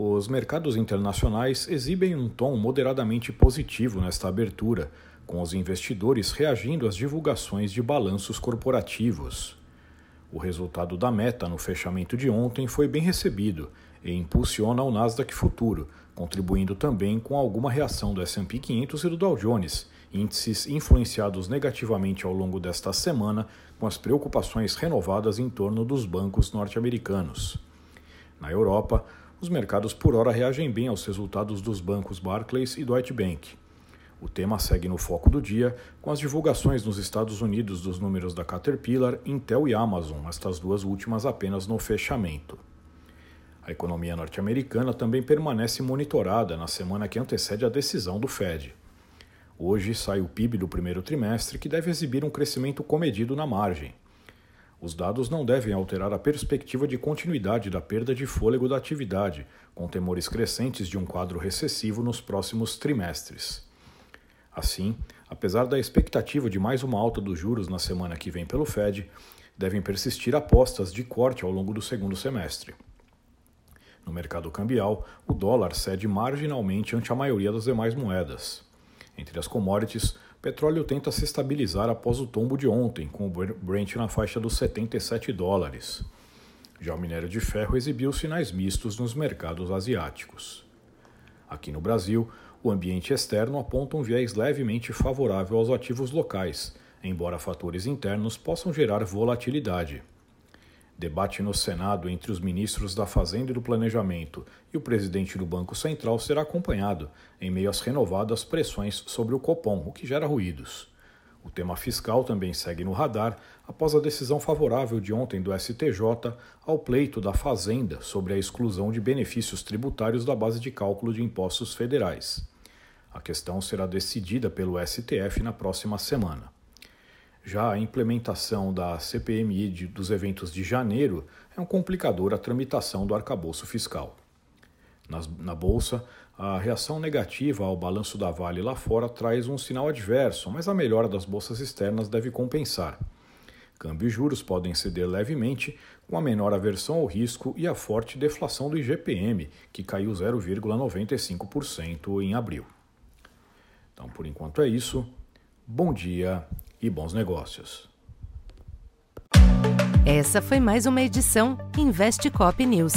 Os mercados internacionais exibem um tom moderadamente positivo nesta abertura, com os investidores reagindo às divulgações de balanços corporativos. O resultado da meta no fechamento de ontem foi bem recebido e impulsiona o Nasdaq Futuro, contribuindo também com alguma reação do S&P 500 e do Dow Jones, índices influenciados negativamente ao longo desta semana com as preocupações renovadas em torno dos bancos norte-americanos. Na Europa, os mercados por hora reagem bem aos resultados dos bancos Barclays e Deutsche Bank. O tema segue no foco do dia, com as divulgações nos Estados Unidos dos números da Caterpillar, Intel e Amazon, estas duas últimas apenas no fechamento. A economia norte-americana também permanece monitorada na semana que antecede a decisão do Fed. Hoje sai o PIB do primeiro trimestre, que deve exibir um crescimento comedido na margem. Os dados não devem alterar a perspectiva de continuidade da perda de fôlego da atividade, com temores crescentes de um quadro recessivo nos próximos trimestres. Assim, apesar da expectativa de mais uma alta dos juros na semana que vem pelo Fed, devem persistir apostas de corte ao longo do segundo semestre. No mercado cambial, o dólar cede marginalmente ante a maioria das demais moedas. Entre as commodities, petróleo tenta se estabilizar após o tombo de ontem, com o Brent na faixa dos 77 dólares. Já o minério de ferro exibiu sinais mistos nos mercados asiáticos. Aqui no Brasil, o ambiente externo aponta um viés levemente favorável aos ativos locais, embora fatores internos possam gerar volatilidade. Debate no Senado entre os ministros da Fazenda e do Planejamento e o presidente do Banco Central será acompanhado, em meio às renovadas pressões sobre o Copom, o que gera ruídos. O tema fiscal também segue no radar após a decisão favorável de ontem do STJ ao pleito da Fazenda sobre a exclusão de benefícios tributários da base de cálculo de impostos federais. A questão será decidida pelo STF na próxima semana. Já a implementação da CPMI de, dos eventos de janeiro é um complicador à tramitação do arcabouço fiscal. Nas, na Bolsa, a reação negativa ao balanço da Vale lá fora traz um sinal adverso, mas a melhora das bolsas externas deve compensar. Câmbio e juros podem ceder levemente, com a menor aversão ao risco e a forte deflação do IGPM, que caiu 0,95% em abril. Então, por enquanto é isso. Bom dia e bons negócios. Essa foi mais uma edição Investe Cop News.